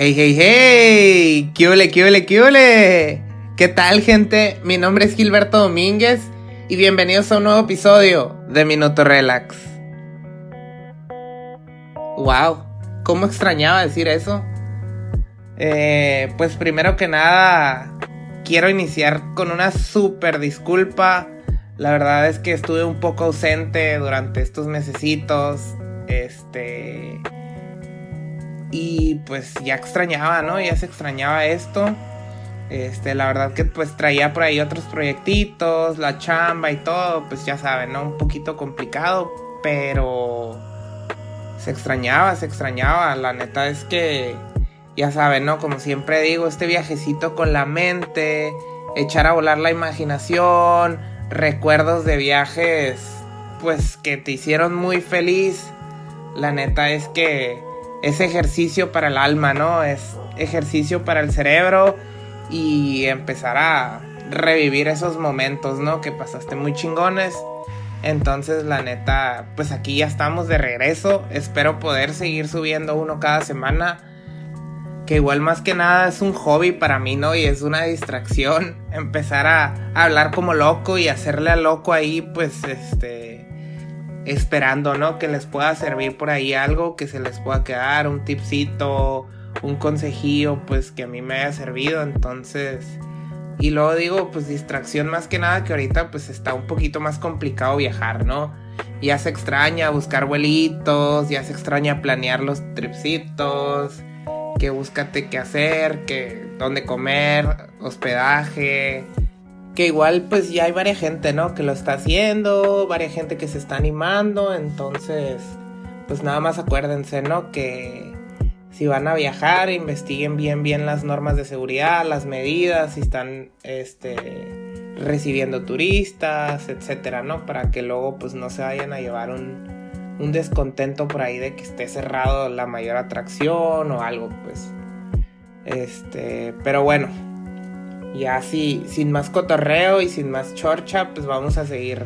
Hey, hey, hey, ¿qué ole, qué ole, qué ole? ¿Qué tal, gente? Mi nombre es Gilberto Domínguez y bienvenidos a un nuevo episodio de Minuto Relax. Wow, ¿cómo extrañaba decir eso? Eh, pues primero que nada, quiero iniciar con una súper disculpa. La verdad es que estuve un poco ausente durante estos mesecitos. Este y pues ya extrañaba, ¿no? Ya se extrañaba esto. Este, la verdad que pues traía por ahí otros proyectitos, la chamba y todo, pues ya saben, ¿no? Un poquito complicado, pero se extrañaba, se extrañaba. La neta es que, ya saben, ¿no? Como siempre digo, este viajecito con la mente, echar a volar la imaginación, recuerdos de viajes, pues que te hicieron muy feliz. La neta es que es ejercicio para el alma, ¿no? Es ejercicio para el cerebro y empezar a revivir esos momentos, ¿no? Que pasaste muy chingones. Entonces, la neta, pues aquí ya estamos de regreso. Espero poder seguir subiendo uno cada semana. Que igual más que nada es un hobby para mí, ¿no? Y es una distracción. Empezar a, hablar como loco y hacerle a loco ahí, pues, este esperando, ¿no? Que les pueda servir por ahí algo, que se les pueda quedar, un tipcito, un consejillo, pues que a mí me haya servido. Entonces, y luego digo, pues distracción más que nada, que ahorita pues está un poquito más complicado viajar, ¿no? Ya se extraña buscar vuelitos, ya se extraña planear los tripsitos, que búscate qué hacer, que dónde comer, hospedaje que igual pues ya hay varias gente, ¿no? Que lo está haciendo, varias gente que se está animando, entonces pues nada más acuérdense, ¿no? Que si van a viajar, investiguen bien bien las normas de seguridad, las medidas, si están este recibiendo turistas, etcétera, ¿no? Para que luego pues no se vayan a llevar un, un descontento por ahí de que esté cerrado la mayor atracción o algo, pues. Este, pero bueno, y así, sin más cotorreo y sin más chorcha, pues vamos a seguir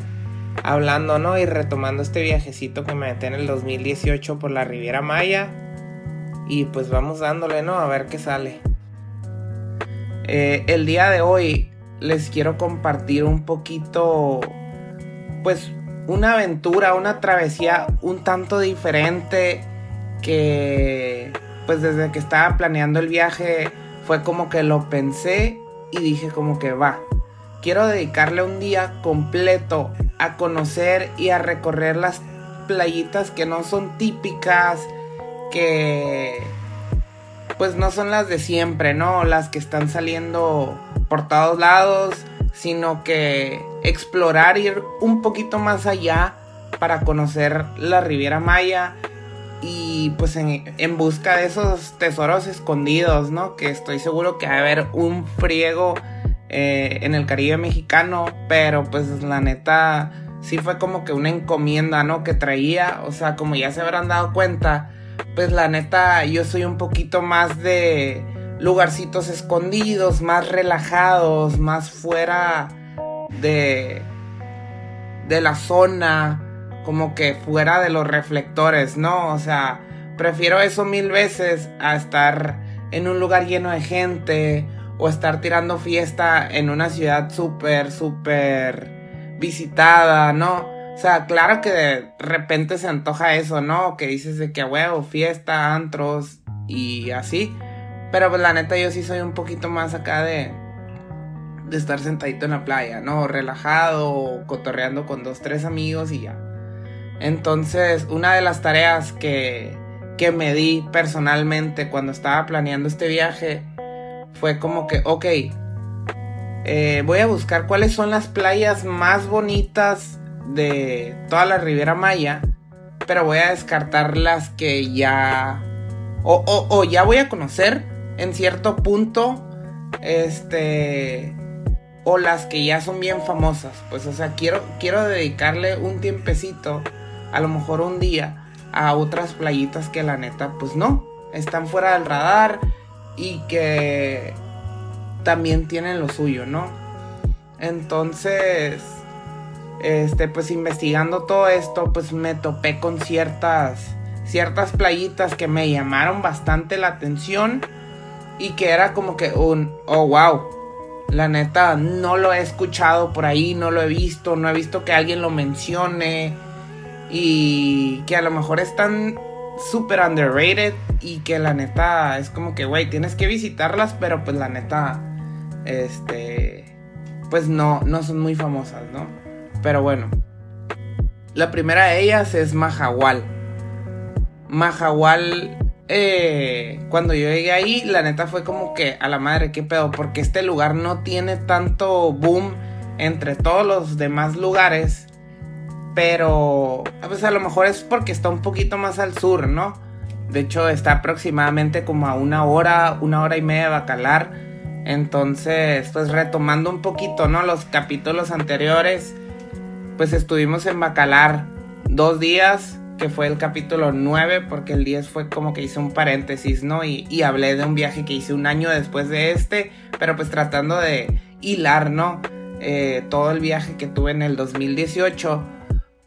hablando, ¿no? Y retomando este viajecito que me metí en el 2018 por la Riviera Maya. Y pues vamos dándole, ¿no? A ver qué sale. Eh, el día de hoy les quiero compartir un poquito, pues, una aventura, una travesía un tanto diferente que, pues, desde que estaba planeando el viaje fue como que lo pensé y dije como que va, quiero dedicarle un día completo a conocer y a recorrer las playitas que no son típicas, que pues no son las de siempre, ¿no? Las que están saliendo por todos lados, sino que explorar, ir un poquito más allá para conocer la Riviera Maya y pues en, busca de esos tesoros escondidos, ¿no? Que estoy seguro que va a haber un friego eh, en el Caribe mexicano, pero pues la neta sí fue como que una encomienda, ¿no? Que traía, o sea, como ya se habrán dado cuenta, pues la neta yo soy un poquito más de lugarcitos escondidos, más relajados, más fuera de de la zona como que fuera de los reflectores, ¿no? O sea, prefiero eso mil veces a estar en un lugar lleno de gente o estar tirando fiesta en una ciudad súper, súper visitada, ¿no? O sea, claro que de repente se antoja eso, ¿no? Que dices de que huevo, fiesta, antros y así. Pero pues la neta yo sí soy un poquito más acá de, de estar sentadito en la playa, ¿no? Relajado, cotorreando con dos, tres amigos y ya. Entonces, una de las tareas que, que me di personalmente cuando estaba planeando este viaje fue como que, ok, eh, voy a buscar cuáles son las playas más bonitas de toda la Riviera Maya, pero voy a descartar las que ya... O, o ya voy a conocer en cierto punto, este... O las que ya son bien famosas. Pues, o sea, quiero, quiero dedicarle un tiempecito a lo mejor un día a otras playitas que la neta pues no, están fuera del radar y que también tienen lo suyo, ¿no? Entonces, este pues investigando todo esto, pues me topé con ciertas ciertas playitas que me llamaron bastante la atención y que era como que un, oh, wow. La neta, no lo he escuchado por ahí, no lo he visto, no he visto que alguien lo mencione. Y que a lo mejor están súper underrated y que la neta es como que, güey, tienes que visitarlas, pero pues la neta, este, pues no, no son muy famosas, ¿no? Pero bueno, la primera de ellas es Mahahual. Mahahual, eh, cuando yo llegué ahí, la neta fue como que a la madre, qué pedo, porque este lugar no tiene tanto boom entre todos los demás lugares pero pues a lo mejor es porque está un poquito más al sur, ¿no? De hecho está aproximadamente como a una hora, una hora y media de Bacalar. Entonces, pues retomando un poquito, ¿no? Los capítulos anteriores, pues estuvimos en Bacalar dos días, que fue el capítulo 9, porque el 10 fue como que hice un paréntesis, ¿no? Y, hablé de un viaje que hice un año después de este, pero pues tratando de hilar, ¿no? Eh, todo el viaje que tuve en el 2018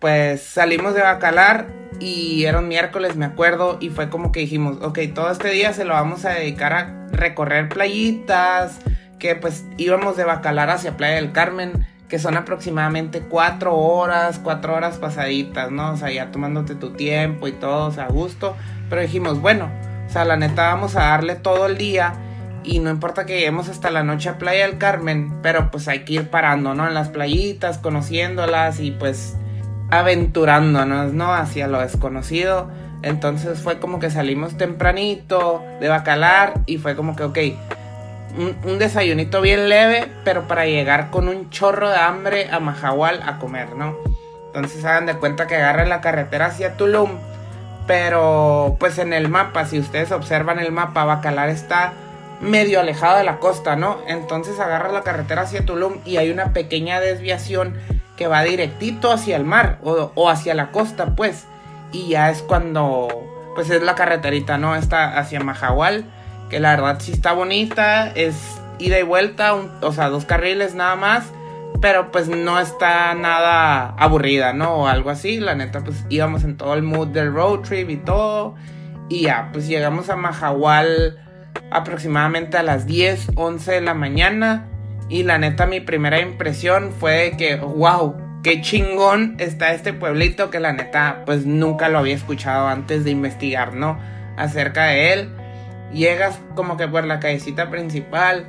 pues salimos de Bacalar y era un miércoles, me acuerdo, y fue como que dijimos, ok, todo este día se lo vamos a dedicar a recorrer playitas, que pues íbamos de Bacalar hacia Playa del Carmen, que son aproximadamente cuatro horas, cuatro horas pasaditas, ¿no? O sea, ya tomándote tu tiempo y todo, o sea, a gusto, pero dijimos, bueno, o sea, la neta vamos a darle todo el día y no importa que lleguemos hasta la noche a Playa del Carmen, pero pues hay que ir parando, ¿no? En las playitas, conociéndolas y pues aventurándonos, ¿no? Hacia lo desconocido. Entonces fue como que salimos tempranito de Bacalar y fue como que, ok, un, desayunito bien leve, pero para llegar con un chorro de hambre a Mahahual a comer, ¿no? Entonces hagan de cuenta que agarren la carretera hacia Tulum, pero pues en el mapa, si ustedes observan el mapa, Bacalar está medio alejado de la costa, ¿no? Entonces agarra la carretera hacia Tulum y hay una pequeña desviación que va directito hacia el mar o, hacia la costa, pues. Y ya es cuando, pues es la carreterita, ¿no? Está hacia Mahahual, que la verdad sí está bonita, es ida y vuelta, o sea, dos carriles nada más, pero pues no está nada aburrida, ¿no? O algo así, la neta, pues íbamos en todo el mood del road trip y todo. Y ya, pues llegamos a Mahahual aproximadamente a las 10, 11 de la mañana. Y la neta, mi primera impresión fue que, wow, qué chingón está este pueblito que la neta, pues nunca lo había escuchado antes de investigar, ¿no? Acerca de él. Llegas como que por la callecita principal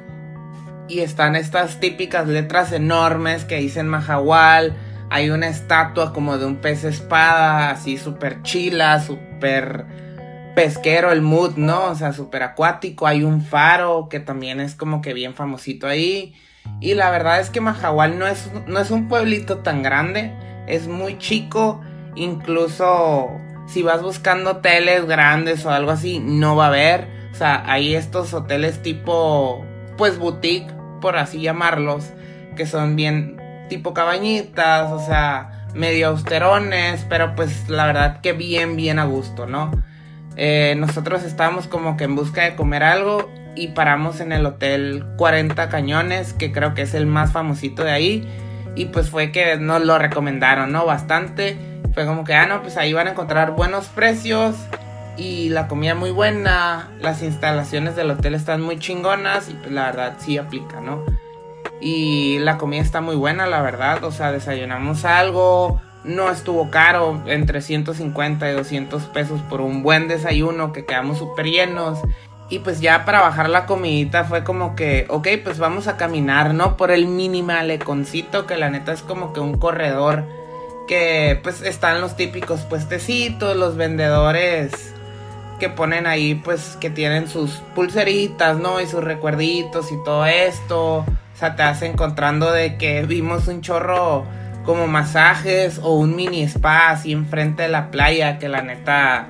y están estas típicas letras enormes que dicen Mahahual. Hay una estatua como de un pez espada, así súper chila, súper pesquero el mood, ¿no? O sea, súper acuático. Hay un faro que también es como que bien famosito ahí. Y la verdad es que Mahahual no es, no es un pueblito tan grande, es muy chico, incluso si vas buscando hoteles grandes o algo así, no va a haber. O sea, hay estos hoteles tipo, pues boutique, por así llamarlos, que son bien tipo cabañitas, o sea, medio austerones, pero pues la verdad que bien, bien a gusto, ¿no? Eh, nosotros estábamos como que en busca de comer algo y paramos en el hotel 40 Cañones, que creo que es el más famosito de ahí. Y pues fue que nos lo recomendaron, ¿no? Bastante. Fue como que, ah, no, pues ahí van a encontrar buenos precios y la comida muy buena. Las instalaciones del hotel están muy chingonas y pues la verdad sí aplica, ¿no? Y la comida está muy buena, la verdad. O sea, desayunamos algo. No estuvo caro, entre 150 y 200 pesos por un buen desayuno que quedamos súper llenos. Y pues ya para bajar la comidita fue como que, ok, pues vamos a caminar, ¿no? Por el minimaleconcito, que la neta es como que un corredor que pues están los típicos puestecitos, los vendedores que ponen ahí pues que tienen sus pulseritas, ¿no? Y sus recuerditos y todo esto. O sea, te vas encontrando de que vimos un chorro como masajes o un mini spa así enfrente de la playa que la neta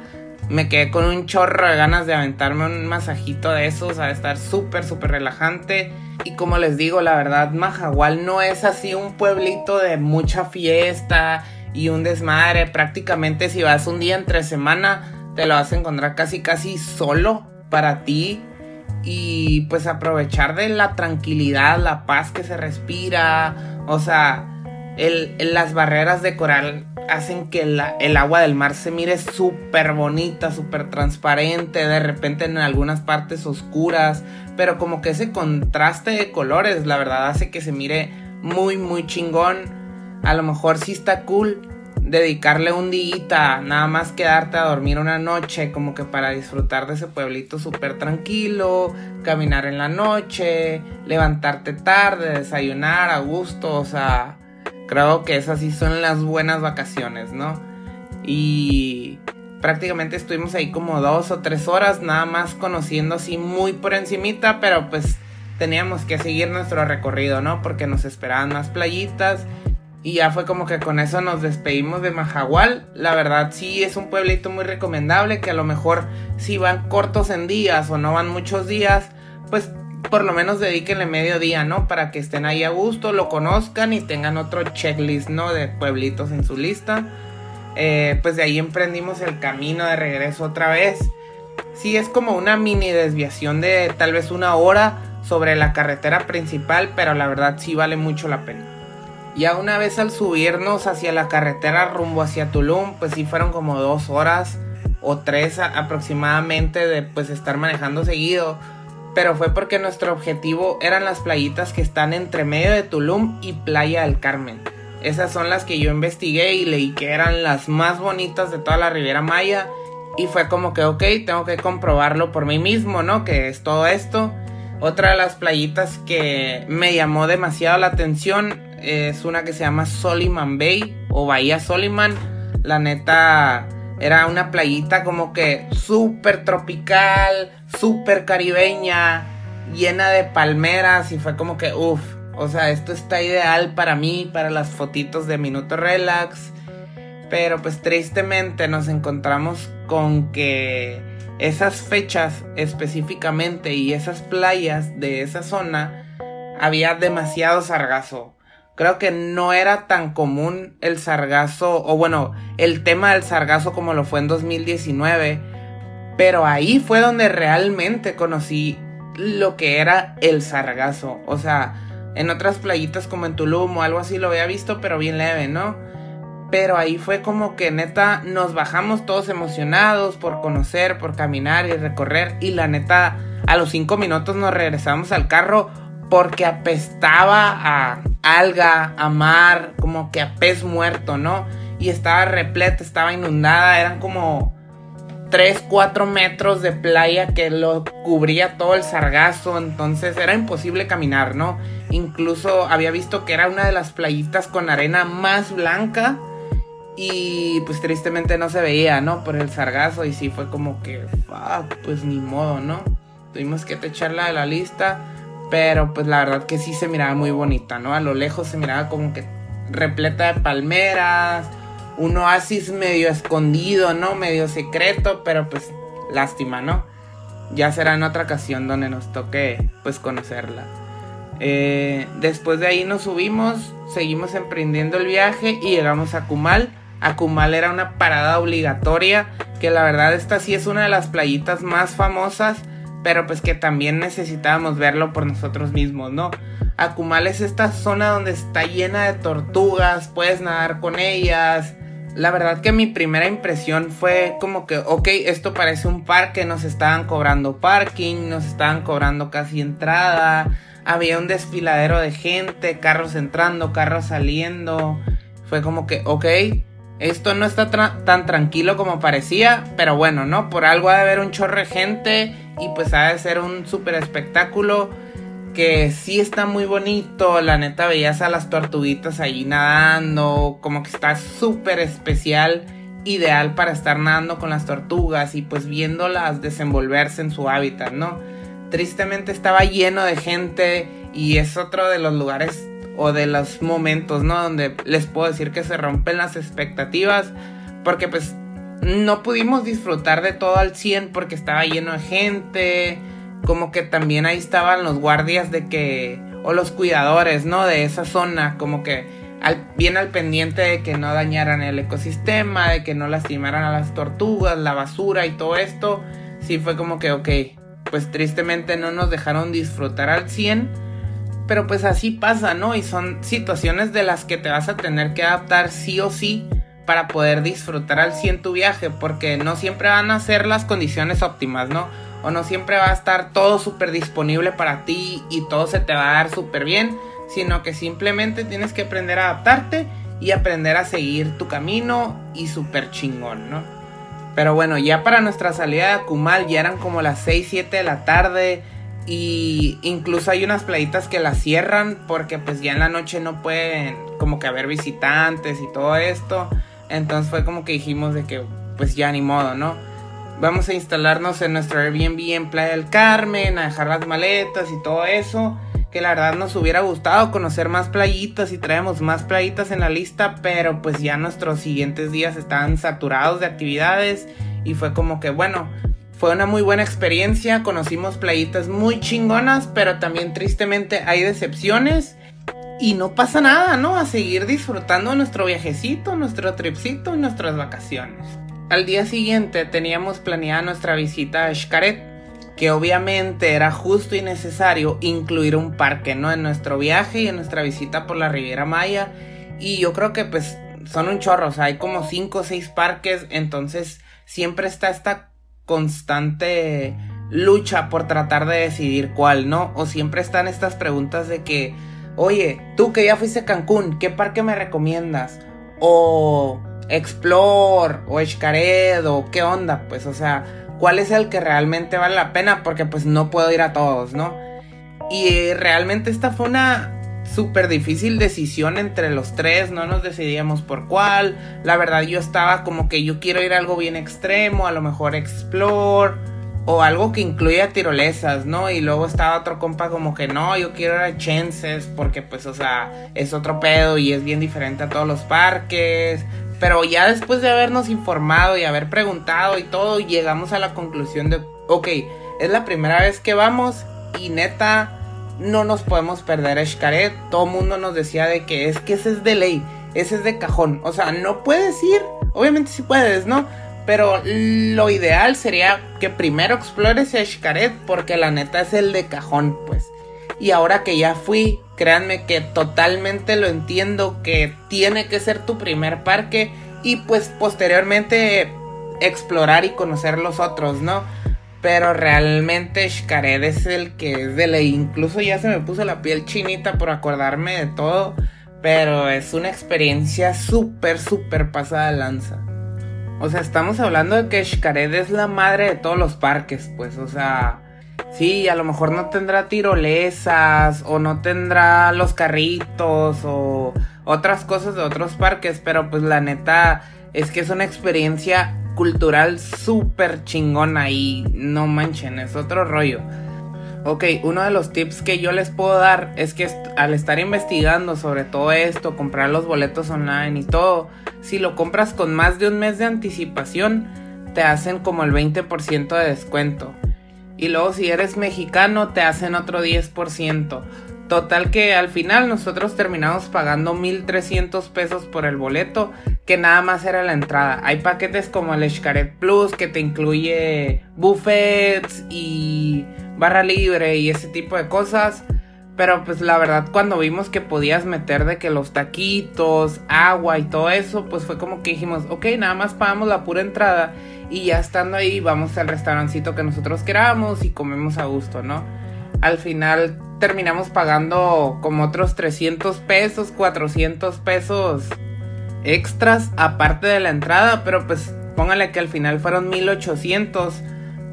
me quedé con un chorro de ganas de aventarme un masajito de esos, a estar súper, súper relajante. Y como les digo, la verdad, Mahahual no es así un pueblito de mucha fiesta y un desmadre. Prácticamente si vas un día entre semana, te lo vas a encontrar casi, casi solo para ti. Y pues aprovechar de la tranquilidad, la paz que se respira. O sea, el, las barreras de coral hacen que el agua del mar se mire súper bonita, súper transparente, de repente en algunas partes oscuras, pero como que ese contraste de colores, la verdad, hace que se mire muy, muy chingón. A lo mejor sí está cool dedicarle un día, nada más quedarte a dormir una noche, como que para disfrutar de ese pueblito súper tranquilo, caminar en la noche, levantarte tarde, desayunar a gusto, o sea, creo que esas sí son las buenas vacaciones, ¿no? Y prácticamente estuvimos ahí como dos o tres horas, nada más conociendo así muy por encimita, pero pues teníamos que seguir nuestro recorrido, ¿no? Porque nos esperaban más playitas y ya fue como que con eso nos despedimos de Majagual. La verdad sí es un pueblito muy recomendable que a lo mejor si van cortos en días o no van muchos días, pues por lo menos dedíquenle medio día, ¿no? Para que estén ahí a gusto, lo conozcan y tengan otro checklist, ¿no? De pueblitos en su lista. Eh, pues de ahí emprendimos el camino de regreso otra vez. Sí, es como una mini desviación de tal vez una hora sobre la carretera principal, pero la verdad sí vale mucho la pena. Ya una vez al subirnos hacia la carretera rumbo hacia Tulum, pues sí fueron como dos horas o tres aproximadamente de pues estar manejando seguido. Pero fue porque nuestro objetivo eran las playitas que están entre medio de Tulum y Playa del Carmen. Esas son las que yo investigué y leí que eran las más bonitas de toda la Riviera Maya. Y fue como que, ok, tengo que comprobarlo por mí mismo, ¿no? Que es todo esto. Otra de las playitas que me llamó demasiado la atención es una que se llama Soliman Bay o Bahía Soliman. La neta era una playita como que súper tropical, súper caribeña, llena de palmeras y fue como que, uff, o sea, esto está ideal para mí, para las fotitos de Minuto Relax. Pero pues tristemente nos encontramos con que esas fechas específicamente y esas playas de esa zona había demasiado sargazo creo que no era tan común el sargazo, o bueno, el tema del sargazo como lo fue en 2019, pero ahí fue donde realmente conocí lo que era el sargazo, o sea, en otras playitas como en Tulum o algo así lo había visto, pero bien leve, ¿no? Pero ahí fue como que neta nos bajamos todos emocionados por conocer, por caminar y recorrer. Y la neta, a los cinco minutos nos regresamos al carro porque apestaba a alga, a mar, como que a pez muerto, ¿no? Y estaba repleta, estaba inundada, eran como 3, 4 metros de playa que lo cubría todo el sargazo, entonces era imposible caminar, ¿no? Incluso había visto que era una de las playitas con arena más blanca y pues tristemente no se veía, ¿no? Por el sargazo y sí fue como que, pues ni modo, ¿no? Tuvimos que echarla de la lista. Pero pues la verdad que sí se miraba muy bonita, ¿no? A lo lejos se miraba como que repleta de palmeras, un oasis medio escondido, ¿no? Medio secreto, pero pues lástima, ¿no? Ya será en otra ocasión donde nos toque pues conocerla. Eh, después de ahí nos subimos, seguimos emprendiendo el viaje y llegamos a Kumal. A Kumal era una parada obligatoria, que la verdad esta sí es una de las playitas más famosas pero pues que también necesitábamos verlo por nosotros mismos, ¿no? Akumal es esta zona donde está llena de tortugas, puedes nadar con ellas. La verdad que mi primera impresión fue como que, ok, esto parece un parque, nos estaban cobrando parking, nos estaban cobrando casi entrada, había un desfiladero de gente, carros entrando, carros saliendo. Fue como que, ok, esto no está tan tranquilo como parecía, pero bueno, ¿no? Por algo ha de haber un chorre gente y pues ha de ser un súper espectáculo que sí está muy bonito. La neta veías a las tortuguitas ahí nadando, como que está súper especial, ideal para estar nadando con las tortugas y pues viéndolas desenvolverse en su hábitat, ¿no? Tristemente estaba lleno de gente y es otro de los lugares o de los momentos, ¿no? Donde les puedo decir que se rompen las expectativas porque pues no pudimos disfrutar de todo al 100 porque estaba lleno de gente, como que también ahí estaban los guardias de que, o los cuidadores, ¿no? De esa zona, como que al, bien al pendiente de que no dañaran el ecosistema, de que no lastimaran a las tortugas, la basura y todo esto, sí fue como que, ok, pues tristemente no nos dejaron disfrutar al 100, pero pues así pasa, ¿no? Y son situaciones de las que te vas a tener que adaptar sí o sí para poder disfrutar al 100 tu viaje, porque no siempre van a ser las condiciones óptimas, ¿no? O no siempre va a estar todo súper disponible para ti y todo se te va a dar súper bien, sino que simplemente tienes que aprender a adaptarte y aprender a seguir tu camino y súper chingón, ¿no? Pero bueno, ya para nuestra salida de Akumal ya eran como las 6, 7 de la tarde y incluso hay unas playitas que las cierran porque pues ya en la noche no pueden como que haber visitantes y todo esto. Entonces fue como que dijimos de que pues ya ni modo, ¿no? Vamos a instalarnos en nuestro Airbnb en Playa del Carmen, a dejar las maletas y todo eso que la verdad nos hubiera gustado conocer más playitas y traemos más playitas en la lista, pero pues ya nuestros siguientes días estaban saturados de actividades y fue como que bueno, fue una muy buena experiencia, conocimos playitas muy chingonas, pero también tristemente hay decepciones y no pasa nada, ¿no? A seguir disfrutando nuestro viajecito, nuestro tripcito y nuestras vacaciones. Al día siguiente teníamos planeada nuestra visita a Xcaret que obviamente era justo y necesario incluir un parque, ¿no? En nuestro viaje y en nuestra visita por la Riviera Maya. Y yo creo que pues son un chorro, o sea, hay como cinco o seis parques, entonces siempre está esta constante lucha por tratar de decidir cuál, ¿no? O siempre están estas preguntas de que, oye, tú que ya fuiste a Cancún, ¿qué parque me recomiendas? O Explore, o Xcaret, o qué onda, pues, o sea, cuál es el que realmente vale la pena, porque pues no puedo ir a todos, ¿no? Y realmente esta fue una súper difícil decisión entre los tres, no nos decidíamos por cuál. La verdad yo estaba como que yo quiero ir a algo bien extremo, a lo mejor explore o algo que incluya tirolesas, ¿no? Y luego estaba otro compa como que no, yo quiero ir a Chances porque pues, o sea, es otro pedo y es bien diferente a todos los parques. Pero ya después de habernos informado y haber preguntado y todo, llegamos a la conclusión de, ok, es la primera vez que vamos y neta, no nos podemos perder a Xcaret. Todo mundo nos decía de que es que ese es de ley, ese es de cajón. O sea, no puedes ir, obviamente sí puedes, ¿no? Pero lo ideal sería que primero explores Xcaret porque la neta es el de cajón, pues. Y ahora que ya fui, créanme que totalmente lo entiendo que tiene que ser tu primer parque y pues posteriormente explorar y conocer los otros, ¿no? Pero realmente Xcaret es el que es de ley. Incluso ya se me puso la piel chinita por acordarme de todo. Pero es una experiencia súper, súper pasada de lanza. O sea, estamos hablando de que Xcaret es la madre de todos los parques, pues, o sea, Sí, a lo mejor no tendrá tirolesas o no tendrá los carritos o otras cosas de otros parques, pero pues la neta es que es una experiencia cultural súper chingona y no manchen, es otro rollo. Ok, uno de los tips que yo les puedo dar es que al estar investigando sobre todo esto, comprar los boletos online y todo, si lo compras con más de un mes de anticipación, te hacen como el 20% de descuento. Y luego si eres mexicano te hacen otro 10%. Total que al final nosotros terminamos pagando 1.300 pesos por el boleto, que nada más era la entrada. Hay paquetes como el Xcaret Plus que te incluye buffets y barra libre y ese tipo de cosas. Pero pues la verdad cuando vimos que podías meter de que los taquitos, agua y todo eso, pues fue como que dijimos, ok, nada más pagamos la pura entrada y ya estando ahí vamos al restaurancito que nosotros queramos y comemos a gusto, ¿no? Al final terminamos pagando como otros 300 pesos, 400 pesos extras aparte de la entrada, pero pues póngale que al final fueron 1800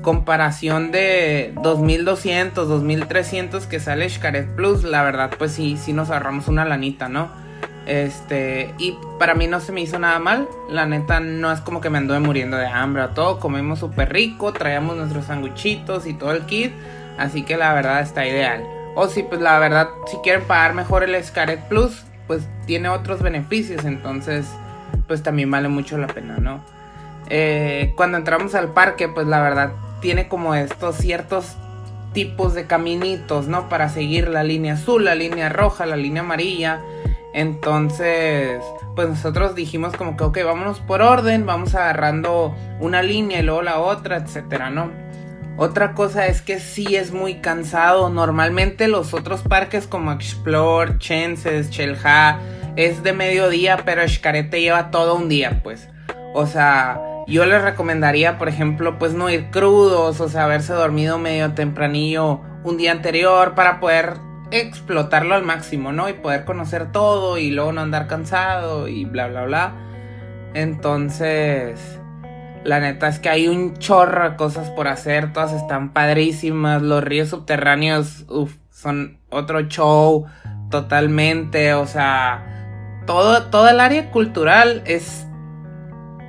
comparación de 2200, 2300 que sale Xcaret Plus, la verdad pues sí, sí nos ahorramos una lanita, ¿no? Este, y para mí no se me hizo nada mal. La neta, no es como que me anduve muriendo de hambre o todo. Comimos súper rico, traíamos nuestros sanguchitos y todo el kit. Así que la verdad está ideal. O si, pues la verdad, si quieren pagar mejor el Scaret Plus, pues tiene otros beneficios. Entonces, pues también vale mucho la pena, ¿no? Eh, cuando entramos al parque, pues la verdad, tiene como estos ciertos tipos de caminitos, ¿no? Para seguir la línea azul, la línea roja, la línea amarilla entonces, pues nosotros dijimos como que, ok, vámonos por orden, vamos agarrando una línea y luego la otra, etcétera, ¿no? Otra cosa es que sí es muy cansado. Normalmente los otros parques como Explore, Chances, Chelha, es de mediodía, pero Xcaret lleva todo un día, pues. O sea, yo les recomendaría, por ejemplo, pues no ir crudos, o sea, haberse dormido medio tempranillo un día anterior para poder explotarlo al máximo, ¿no? Y poder conocer todo y luego no andar cansado y bla, bla, bla. Entonces, la neta es que hay un chorro de cosas por hacer, todas están padrísimas, los ríos subterráneos, son otro show totalmente, o sea, todo, todo el área cultural es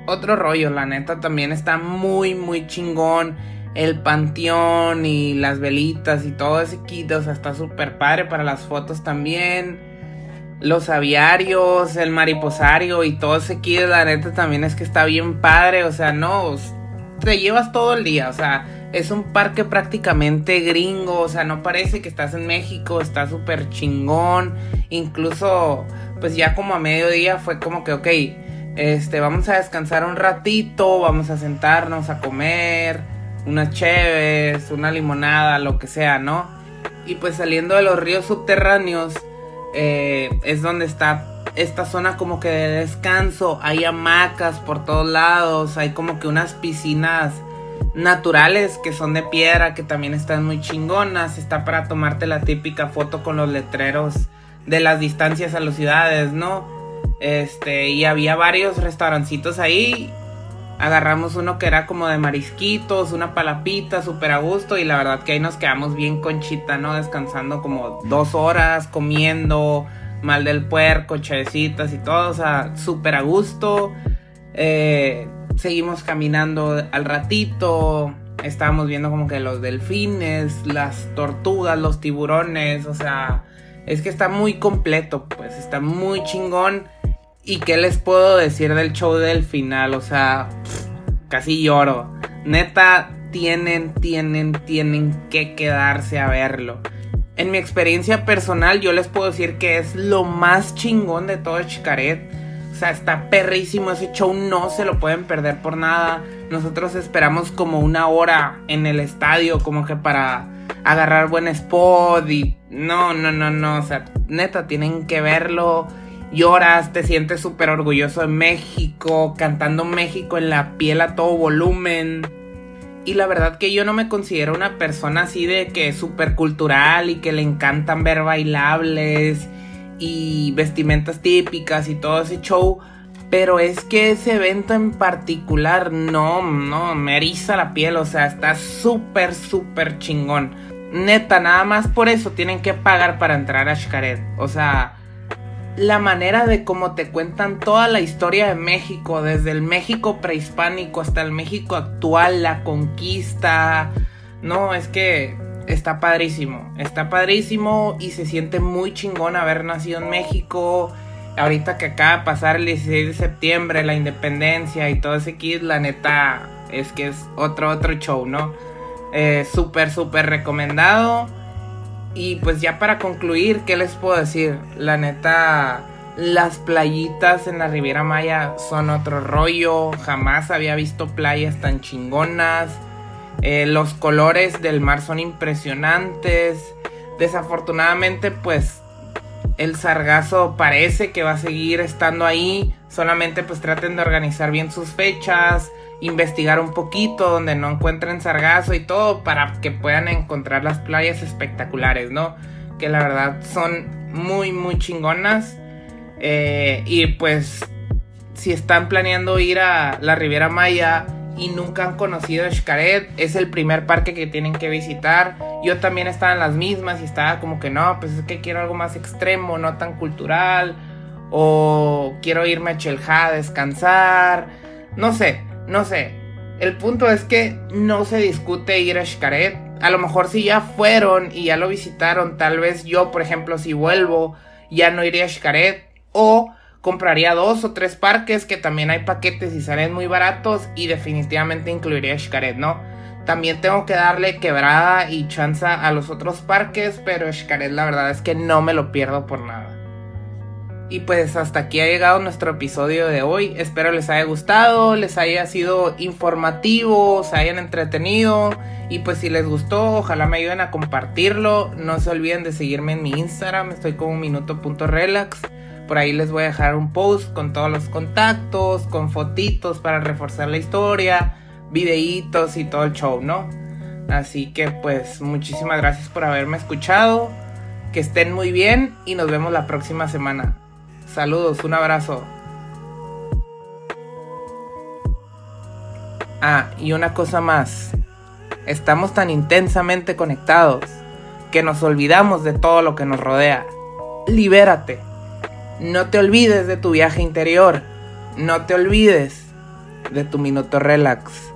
otro rollo, la neta también está muy, muy chingón. El panteón y las velitas y todo ese kit, o sea, está súper padre para las fotos también. Los aviarios, el mariposario y todo ese kit, la neta también es que está bien padre, o sea, no, te llevas todo el día, o sea, es un parque prácticamente gringo, o sea, no parece que estás en México, está súper chingón. Incluso, pues ya como a mediodía fue como que, ok, este, vamos a descansar un ratito, vamos a sentarnos a comer, unas cheves, una limonada, lo que sea, ¿no? Y pues saliendo de los ríos subterráneos, eh, es donde está esta zona como que de descanso, hay hamacas por todos lados, hay como que unas piscinas naturales que son de piedra, que también están muy chingonas. Está para tomarte la típica foto con los letreros de las distancias a las ciudades, ¿no? Este, y había varios restaurancitos ahí. Agarramos uno que era como de marisquitos, una palapita, súper a gusto. Y la verdad que ahí nos quedamos bien conchita, ¿no? Descansando como dos horas, comiendo, mal del puerco, chavecitas y todo. O sea, súper a gusto. Eh, seguimos caminando al ratito. Estábamos viendo como que los delfines, las tortugas, los tiburones. O sea, es que está muy completo, pues está muy chingón. ¿Y qué les puedo decir del show del final? O sea, casi lloro. Neta, tienen, tienen, tienen que quedarse a verlo. En mi experiencia personal, yo les puedo decir que es lo más chingón de todo Chicaret o sea, está perrísimo ese show, no se lo pueden perder por nada. Nosotros esperamos como una hora en el estadio, como que para agarrar buen spot y no, no, no, no, o sea, neta, tienen que verlo. Lloras, te sientes súper orgulloso de México, cantando México en la piel a todo volumen. Y la verdad que yo no me considero una persona así de que es súper cultural y que le encantan ver bailables y vestimentas típicas y todo ese show. Pero es que ese evento en particular no, no, me eriza la piel, o sea, está súper, súper chingón. Neta, nada más por eso tienen que pagar para entrar a Xcaret. O sea, la manera de cómo te cuentan toda la historia de México, desde el México prehispánico hasta el México actual, la conquista. No, es que está padrísimo. Está padrísimo y se siente muy chingón haber nacido en México. Ahorita que acaba de pasar el 16 de septiembre, la independencia y todo ese kit, la neta es que es otro, otro show, ¿no? Eh, súper, súper recomendado. Y pues ya para concluir, ¿qué les puedo decir? La neta, las playitas en la Riviera Maya son otro rollo. Jamás había visto playas tan chingonas. Eh, los colores del mar son impresionantes. Desafortunadamente, pues el sargazo parece que va a seguir estando ahí. Solamente pues traten de organizar bien sus fechas, investigar un poquito donde no encuentren sargazo y todo para que puedan encontrar las playas espectaculares, ¿no? Que la verdad son muy, muy chingonas. Eh, y pues si están planeando ir a la Riviera Maya, y nunca han conocido Xcaret, es el primer parque que tienen que visitar. Yo también estaba en las mismas y estaba como que no, pues es que quiero algo más extremo, no tan cultural. O quiero irme a Chelja a descansar. No sé, no sé. El punto es que no se discute ir a Xcaret. A lo mejor si ya fueron y ya lo visitaron, tal vez yo, por ejemplo, si vuelvo, ya no iría a Xcaret. O compraría dos o tres parques que también hay paquetes y salen muy baratos y definitivamente incluiría Xcaret, ¿no? También tengo que darle quebrada y chanza a los otros parques, pero Xcaret la verdad es que no me lo pierdo por nada. Y pues hasta aquí ha llegado nuestro episodio de hoy. Espero les haya gustado, les haya sido informativo, se hayan entretenido. Y pues si les gustó, ojalá me ayuden a compartirlo. No se olviden de seguirme en mi Instagram, estoy como minuto.relax Por ahí les voy a dejar un post con todos los contactos, con fotitos para reforzar la historia, videitos y todo el show, ¿no? Así que pues muchísimas gracias por haberme escuchado. Que estén muy bien y nos vemos la próxima semana. Saludos, un abrazo. Ah, y una cosa más. Estamos tan intensamente conectados que nos olvidamos de todo lo que nos rodea. Libérate. No te olvides de tu viaje interior. No te olvides de tu minuto relax.